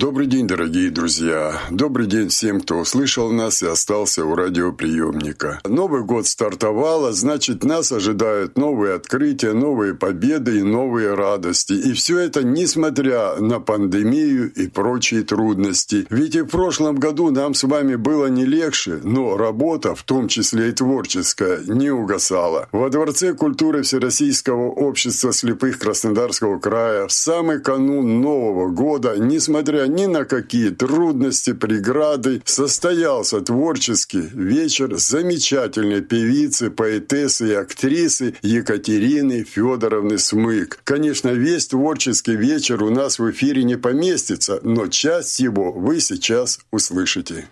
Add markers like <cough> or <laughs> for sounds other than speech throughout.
Добрый день, дорогие друзья. Добрый день всем, кто услышал нас и остался у радиоприемника. Новый год стартовал, а значит, нас ожидают новые открытия, новые победы и новые радости. И все это несмотря на пандемию и прочие трудности. Ведь и в прошлом году нам с вами было не легче, но работа, в том числе и творческая, не угасала. Во Дворце культуры Всероссийского общества слепых Краснодарского края в самый канун Нового года, несмотря ни на какие трудности, преграды, состоялся творческий вечер замечательной певицы, поэтессы и актрисы Екатерины Федоровны Смык. Конечно, весь творческий вечер у нас в эфире не поместится, но часть его вы сейчас услышите.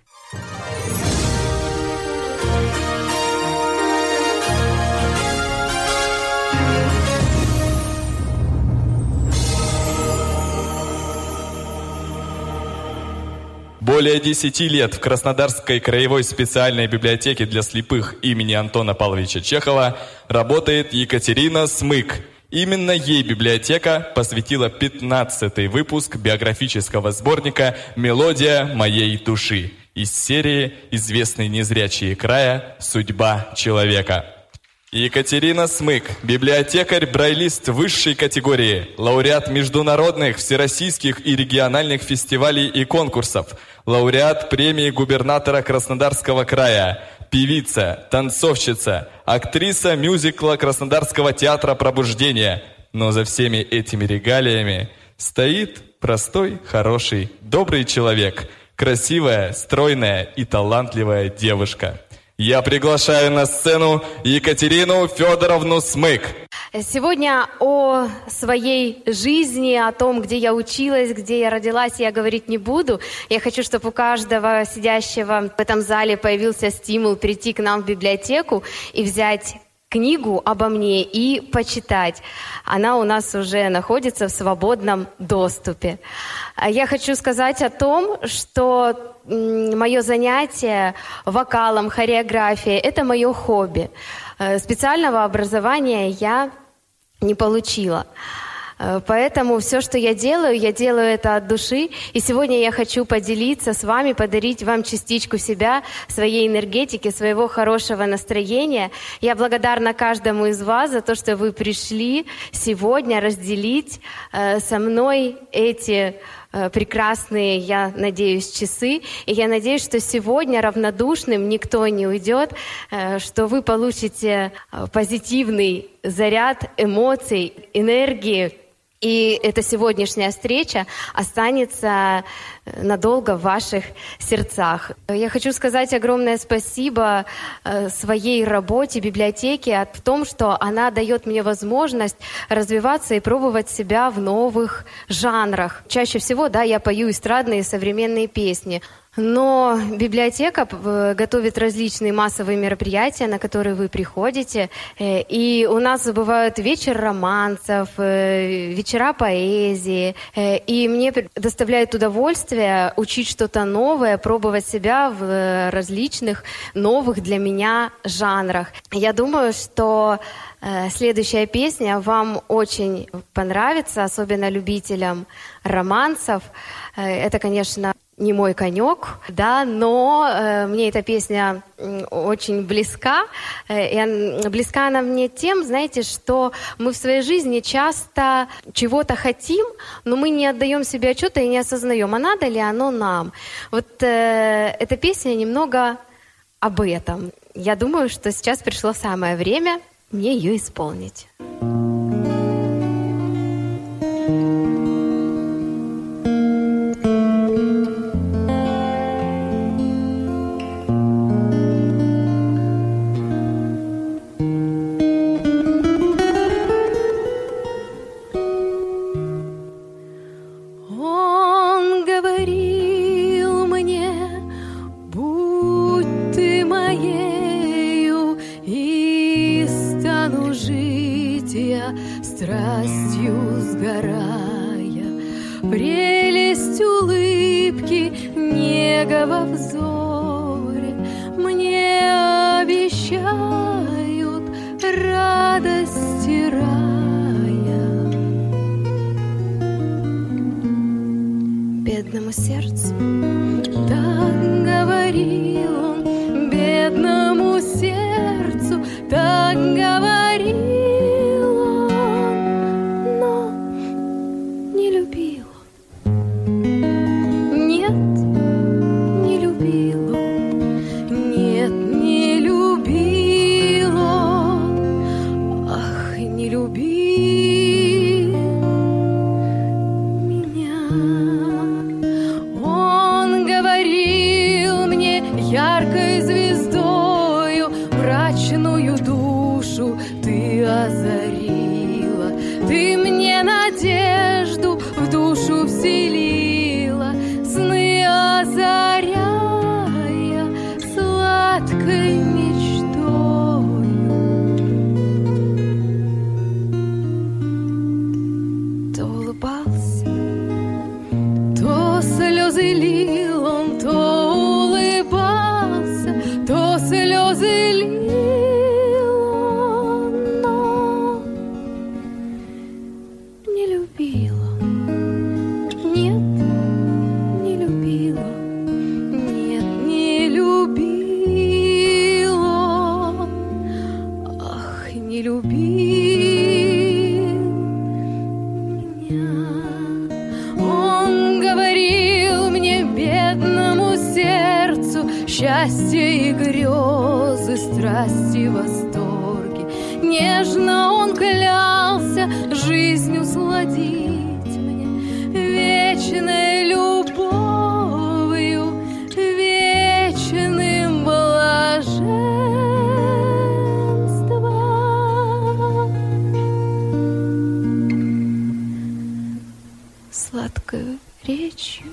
Более 10 лет в Краснодарской краевой специальной библиотеке для слепых имени Антона Павловича Чехова работает Екатерина Смык. Именно ей библиотека посвятила 15-й выпуск биографического сборника «Мелодия моей души» из серии «Известный незрячие края. Судьба человека». Екатерина Смык, библиотекарь-брайлист высшей категории, лауреат международных, всероссийских и региональных фестивалей и конкурсов, лауреат премии губернатора Краснодарского края, певица, танцовщица, актриса мюзикла Краснодарского театра «Пробуждение». Но за всеми этими регалиями стоит простой, хороший, добрый человек, красивая, стройная и талантливая девушка – я приглашаю на сцену Екатерину Федоровну Смык. Сегодня о своей жизни, о том, где я училась, где я родилась, я говорить не буду. Я хочу, чтобы у каждого сидящего в этом зале появился стимул прийти к нам в библиотеку и взять книгу обо мне и почитать. Она у нас уже находится в свободном доступе. Я хочу сказать о том, что мое занятие вокалом, хореографией – это мое хобби. Э, специального образования я не получила. Э, поэтому все, что я делаю, я делаю это от души. И сегодня я хочу поделиться с вами, подарить вам частичку себя, своей энергетики, своего хорошего настроения. Я благодарна каждому из вас за то, что вы пришли сегодня разделить э, со мной эти Э, прекрасные, я надеюсь, часы. И я надеюсь, что сегодня равнодушным никто не уйдет, что вы получите позитивный заряд эмоций, энергии, и эта сегодняшняя встреча останется э, надолго в ваших сердцах. Я хочу сказать огромное спасибо э, своей работе, библиотеке, в том, что она дает мне возможность развиваться и пробовать себя в новых жанрах. Чаще всего, да, я пою эстрадные современные песни. Но библиотека э, готовит различные массовые мероприятия, на которые вы приходите. Э, и у нас бывают вечер романсов, э, вечера поэзии. И мне доставляет удовольствие учить что-то новое, пробовать себя в различных новых для меня жанрах. Я думаю, что Следующая песня вам очень понравится, особенно любителям романсов. Это, конечно, не мой конек, да, но э, мне эта песня очень близка. Э, и близка она мне тем, знаете, что мы в своей жизни часто чего-то хотим, но мы не отдаем себе отчета и не осознаем, а надо ли оно нам. Вот э, эта песня немного об этом. Я думаю, что сейчас пришло самое время мне ее исполнить. The. То улыбался, то слезы лил сладкою речью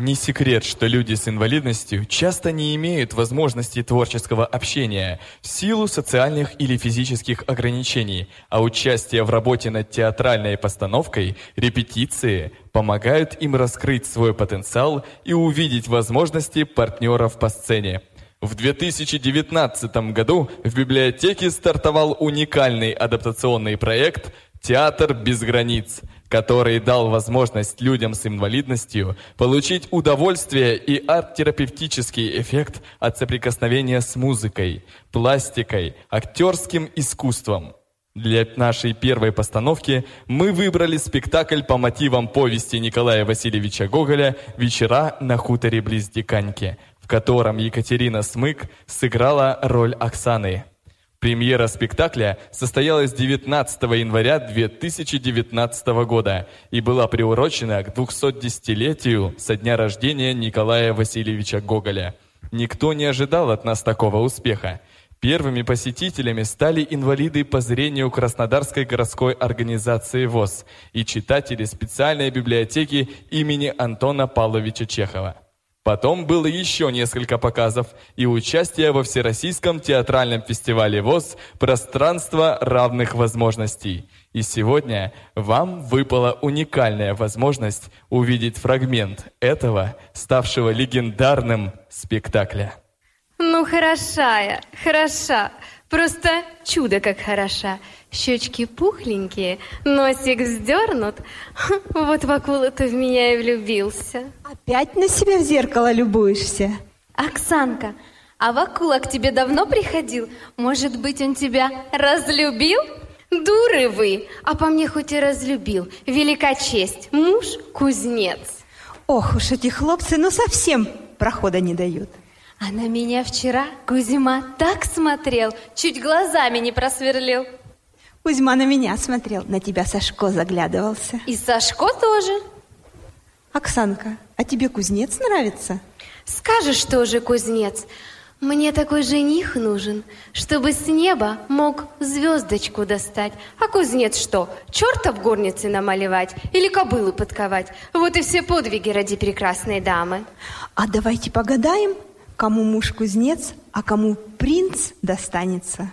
Не секрет, что люди с инвалидностью часто не имеют возможности творческого общения в силу социальных или физических ограничений, а участие в работе над театральной постановкой, репетиции помогают им раскрыть свой потенциал и увидеть возможности партнеров по сцене. В 2019 году в библиотеке стартовал уникальный адаптационный проект «Театр без границ», который дал возможность людям с инвалидностью получить удовольствие и арт-терапевтический эффект от соприкосновения с музыкой, пластикой, актерским искусством. Для нашей первой постановки мы выбрали спектакль по мотивам повести Николая Васильевича Гоголя «Вечера на хуторе близ Диканьки», в котором Екатерина Смык сыграла роль Оксаны. Премьера спектакля состоялась 19 января 2019 года и была приурочена к 210-летию со дня рождения Николая Васильевича Гоголя. Никто не ожидал от нас такого успеха. Первыми посетителями стали инвалиды по зрению Краснодарской городской организации ВОЗ и читатели специальной библиотеки имени Антона Павловича Чехова. Потом было еще несколько показов и участие во Всероссийском театральном фестивале ВОЗ «Пространство равных возможностей». И сегодня вам выпала уникальная возможность увидеть фрагмент этого, ставшего легендарным спектакля. Ну, хороша я, хороша. Просто чудо как хороша. Щечки пухленькие, носик вздернут. <laughs> Вот в акулу ты в меня и влюбился. Опять на себя в зеркало любуешься? Оксанка, а Вакула к тебе давно приходил? Может быть, он тебя разлюбил? Дуры вы! А по мне хоть и разлюбил. Велика честь. Муж – кузнец. Ох уж эти хлопцы, ну совсем прохода не дают. А на меня вчера Кузьма так смотрел, чуть глазами не просверлил. Кузьма на меня смотрел, на тебя Сашко заглядывался. И Сашко тоже. Оксанка, а тебе кузнец нравится? Скажешь тоже, кузнец, мне такой жених нужен, чтобы с неба мог звездочку достать. А кузнец что, черта в горнице намалевать или кобылу подковать? Вот и все подвиги ради прекрасной дамы. А давайте погадаем, кому муж кузнец, а кому принц достанется.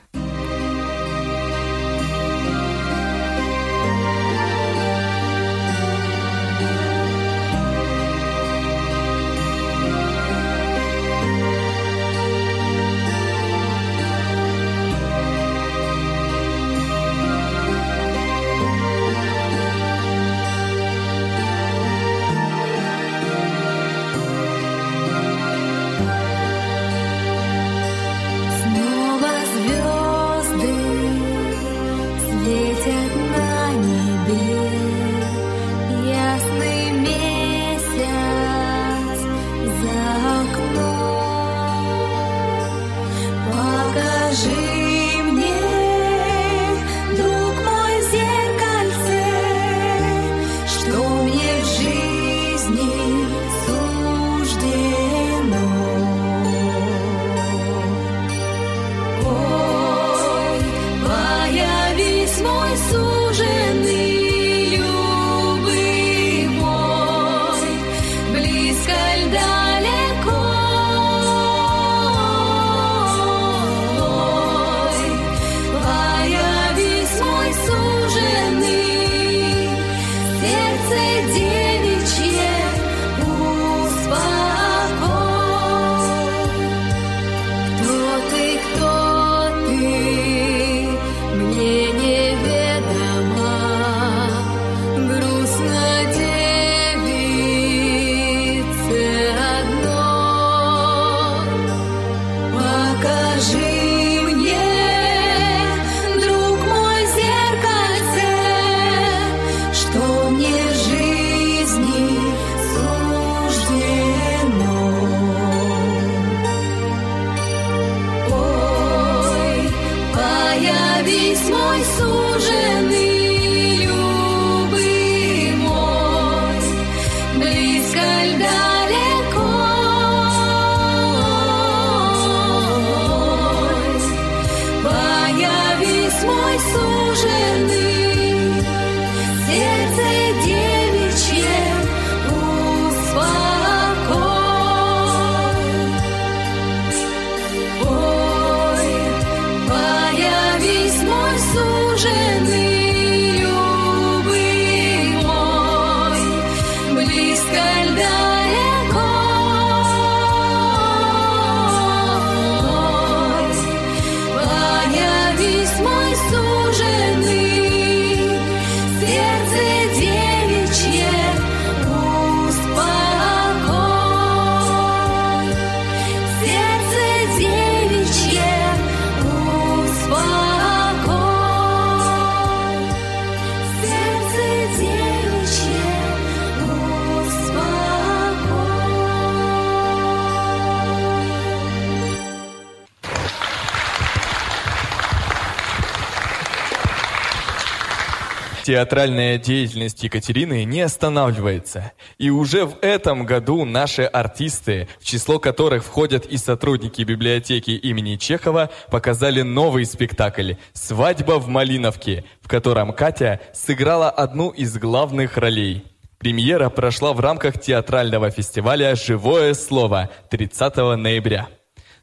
Театральная деятельность Екатерины не останавливается. И уже в этом году наши артисты, в число которых входят и сотрудники библиотеки имени Чехова, показали новый спектакль «Свадьба в Малиновке», в котором Катя сыграла одну из главных ролей. Премьера прошла в рамках театрального фестиваля «Живое слово» 30 ноября.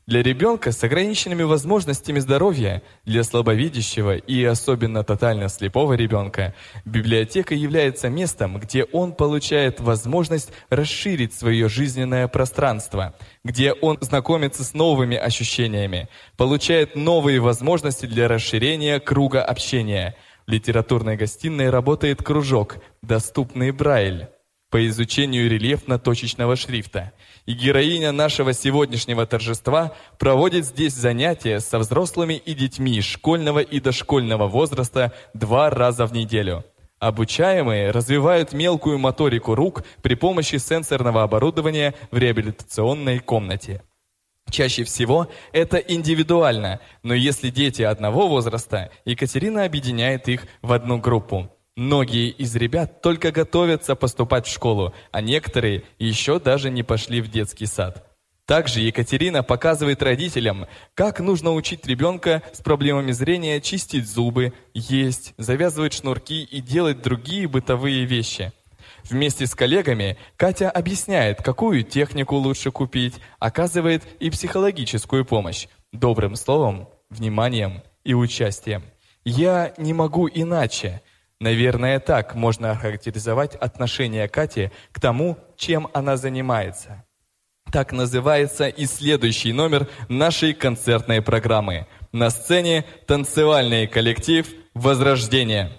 Для ребенка с ограниченными возможностями здоровья, для слабовидящего и особенно тотально слепого ребенка, библиотека является местом, где он получает возможность расширить свое жизненное пространство, где он знакомится с новыми ощущениями, получает новые возможности для расширения круга общения. В литературной гостиной работает кружок «Доступный Брайль». по изучению рельефно-точечного шрифта. И героиня нашего сегодняшнего торжества проводит здесь занятия со взрослыми и детьми школьного и дошкольного возраста два раза в неделю. Обучаемые развивают мелкую моторику рук при помощи сенсорного оборудования в реабилитационной комнате. Чаще всего это индивидуально, но если дети одного возраста, Екатерина объединяет их в одну группу. Многие из ребят только готовятся поступать в школу, а некоторые еще даже не пошли в детский сад. Также Екатерина показывает родителям, как нужно учить ребенка с проблемами зрения чистить зубы, есть, завязывать шнурки и делать другие бытовые вещи. Вместе с коллегами Катя объясняет, какую технику лучше купить, оказывает и психологическую помощь, добрым словом, вниманием и участием. «Я не могу иначе», Наверное, так можно охарактеризовать отношение Кати к тому, чем она занимается. Так называется и следующий номер нашей концертной программы. На сцене танцевальный коллектив «Возрождение».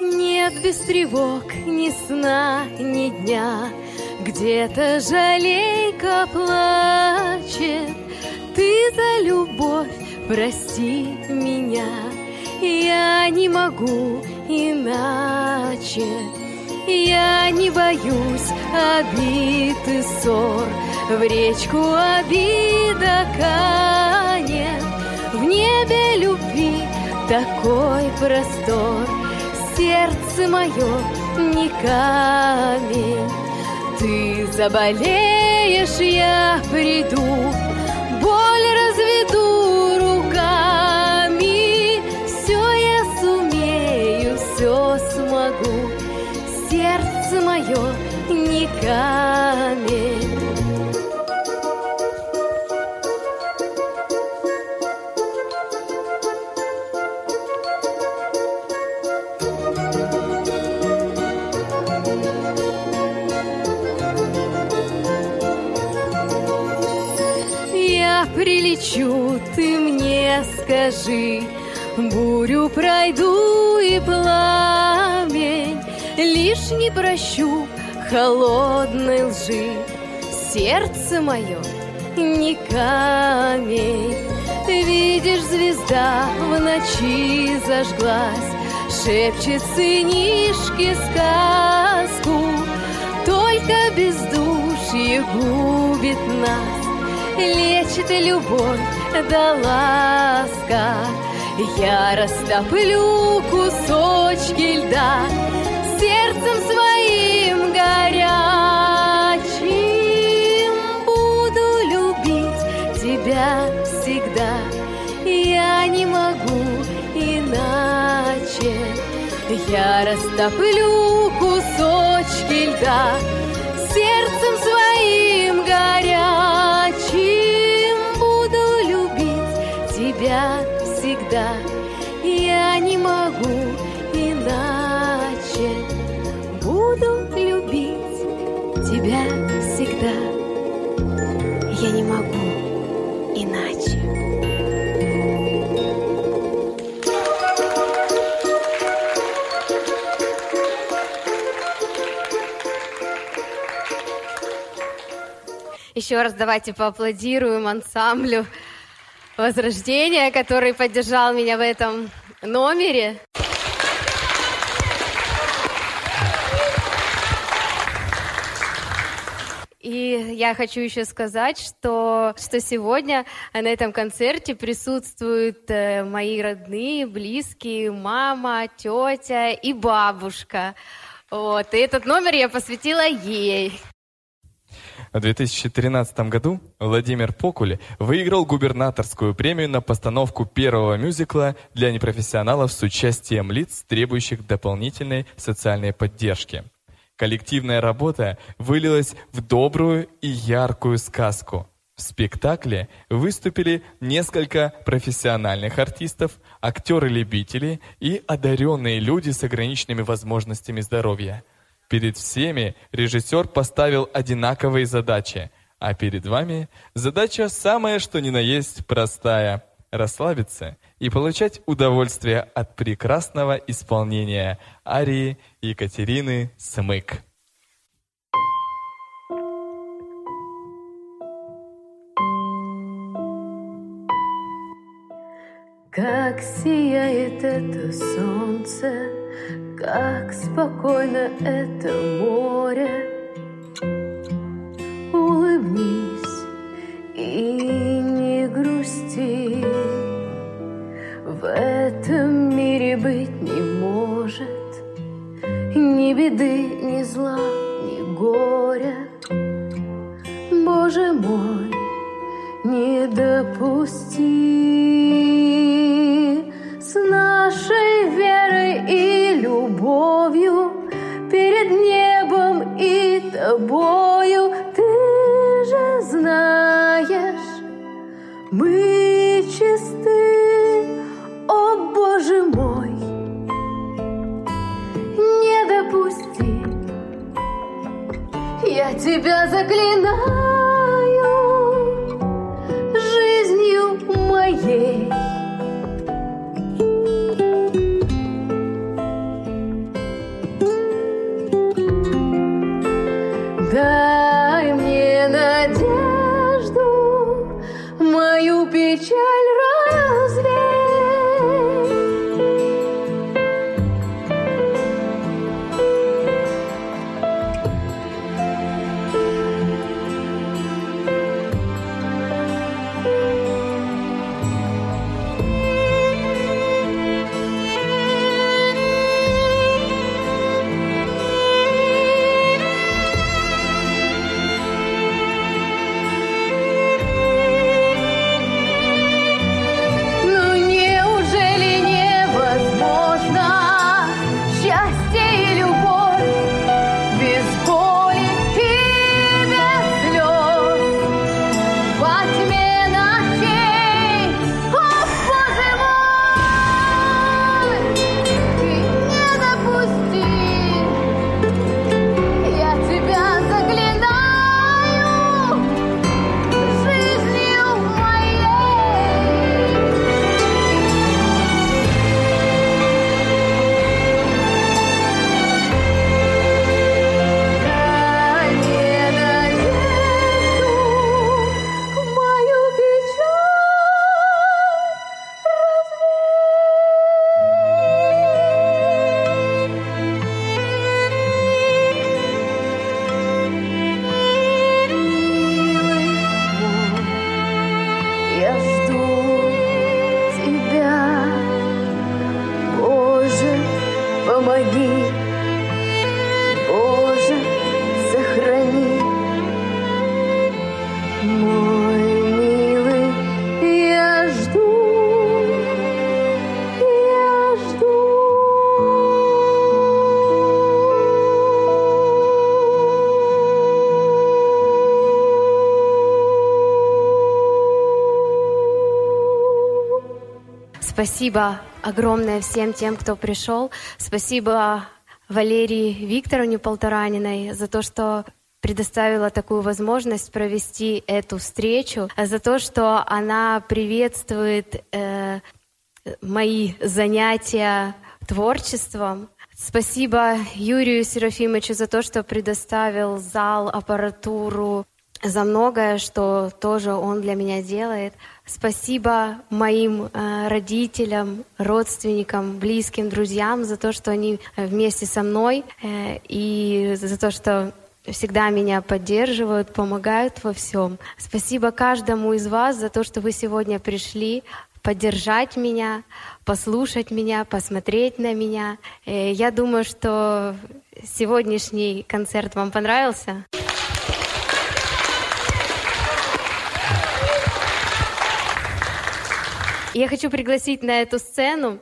Нет без тревог ни сна, ни дня, Где-то жалейка плачет. Ты за любовь прости меня, Я не могу иначе. Я не боюсь обид и ссор, В речку обида канет, В небе любви такой простор, Сердце мое не камень. Ты заболеешь, я приду, Боль разведу руками, Все я сумею, все смогу, Сердце мое не прилечу, ты мне скажи, Бурю пройду и пламень, Лишь не прощу холодной лжи. Сердце мое не камень. Видишь, звезда в ночи зажглась, Шепчет сынишке сказку, Только бездушье губит нас, Лечит любовь да ласка. Я растоплю кусочки льда Сердцем своим горячим. Буду любить тебя всегда. Я не могу иначе. Я растоплю кусочки льда Еще раз давайте поаплодируем ансамблю Возрождения, который поддержал меня в этом номере. И я хочу еще сказать, что, что сегодня на этом концерте присутствуют э, мои родные, близкие, мама, тетя и бабушка. Вот, и этот номер я посвятила ей. В 2013 году Владимир Покуль выиграл губернаторскую премию на постановку первого мюзикла для непрофессионалов с участием лиц, требующих дополнительной социальной поддержки. Коллективная работа вылилась в добрую и яркую сказку. В спектакле выступили несколько профессиональных артистов, актеры-любители и одаренные люди с ограниченными возможностями здоровья. Перед всеми режиссер поставил одинаковые задачи, а перед вами задача самая что ни на есть простая расслабиться и получать удовольствие от прекрасного исполнения арии Екатерины Смык. Как сияет это солнце, как спокойно это море. Улыбнись и не грусти. В этом мире быть не может ни беды, ни зла, ни горя. Боже мой, не допусти тобою. Ты же знаешь, мы чисты, о Боже мой, не допусти. Я тебя заклинаю manhã. Спасибо огромное всем тем, кто пришел. Спасибо Валерии Викторовне Полтораниной за то, что предоставила такую возможность провести эту встречу, за то, что она приветствует э, мои занятия творчеством. Спасибо Юрию Серафимовичу за то, что предоставил зал, аппаратуру, за многое, что тоже он для меня делает. Спасибо моим э, родителям, родственникам, близким, друзьям за то, что они э, вместе со мной э, и за то, что всегда меня поддерживают, помогают во всем. Спасибо каждому из вас за то, что вы сегодня пришли поддержать меня, послушать меня, посмотреть на меня. Э, Я думаю, что сегодняшний концерт вам понравился. Я хочу пригласить на эту сцену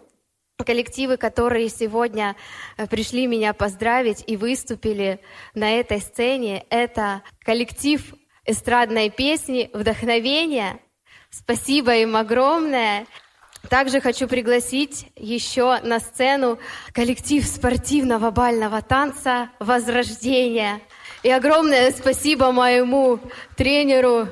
коллективы, которые сегодня э, пришли меня поздравить и выступили на этой сцене. Это коллектив эстрадной песни «Вдохновение». Спасибо им огромное. Также хочу пригласить еще на сцену коллектив спортивного бального танца «Возрождение». И огромное спасибо моему тренеру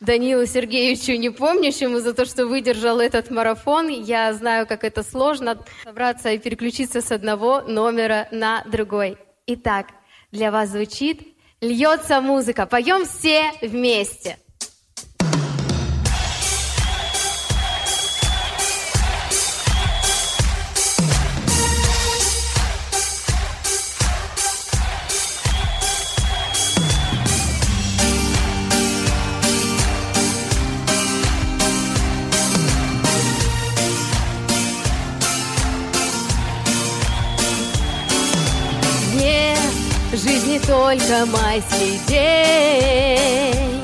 Данилу Сергеевичу, не помнящему, за то, что выдержал этот марафон. Я знаю, как это сложно собраться и переключиться с одного номера на другой. Итак, для вас звучит «Льется музыка». Поем все вместе. Только майский день,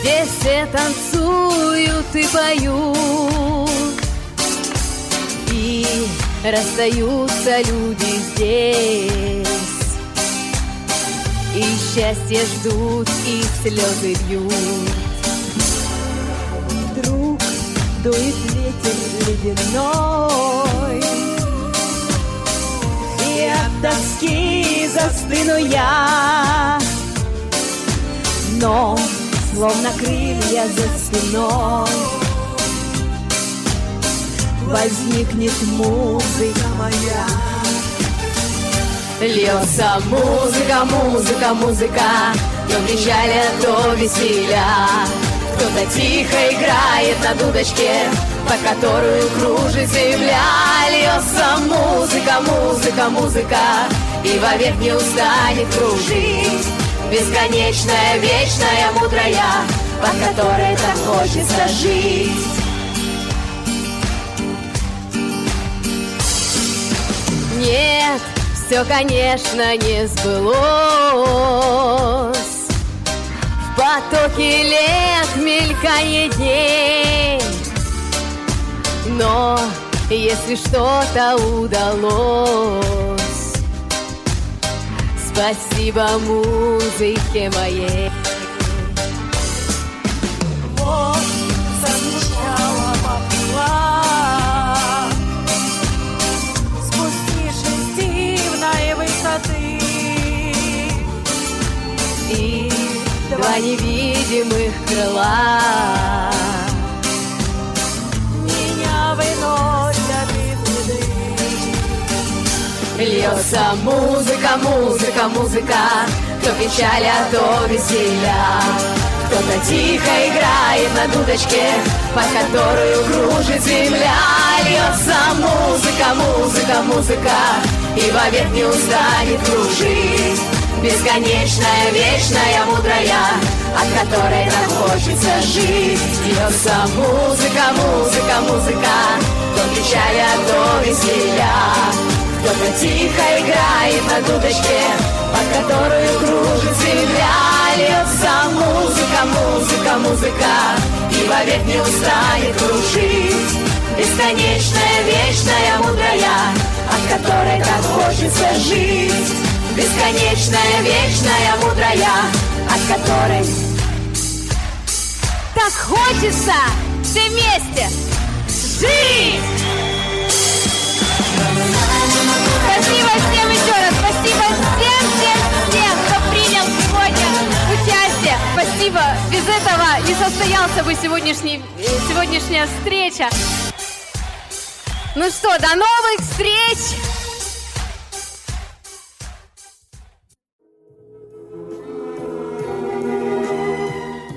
Где все танцуют и поют, И расстаются люди здесь, И счастье ждут, и слезы бьют. Вдруг дует ветер ледяной, От тоски застыну я. Но, словно крылья за спиной, Возникнет музыка моя. Льется музыка, музыка, музыка, То печали, то веселья. Кто-то тихо играет на дудочке, По которую кружит земля. Льется музыка, музыка, музыка, И вовек не устанет кружить. Бесконечная, вечная, мудрая, Под которой так хочется жить. Нет, все, конечно, не сбылось. В потоке лет мелькает дней. Но если что-то удалось, спасибо музыке моей. Вот зазвучала попла, спустившись дивной высоты. И два невидимых крыла Льется музыка, музыка, музыка, То печаль, а то веселья. Кто-то тихо играет на дудочке, Под которую кружит земля. Льется музыка, музыка, музыка, И вовек не устанет кружить. Бесконечная, вечная, мудрая, От которой так хочется жить. Льется музыка, музыка, музыка, То печаль, а то веселья. Кто-то тихо играет на дудочке, под которую кружит земля. Льется музыка, музыка, музыка, и вовек не устанет кружить. Бесконечная, вечная, мудрая, от которой так хочется жить. Бесконечная, вечная, мудрая, от которой так хочется все вместе жить. Спасибо всем еще раз. Спасибо всем, всем, всем, кто принял сегодня участие. Спасибо. Без этого не состоялся бы сегодняшний, э, сегодняшняя встреча. Ну что, до новых встреч!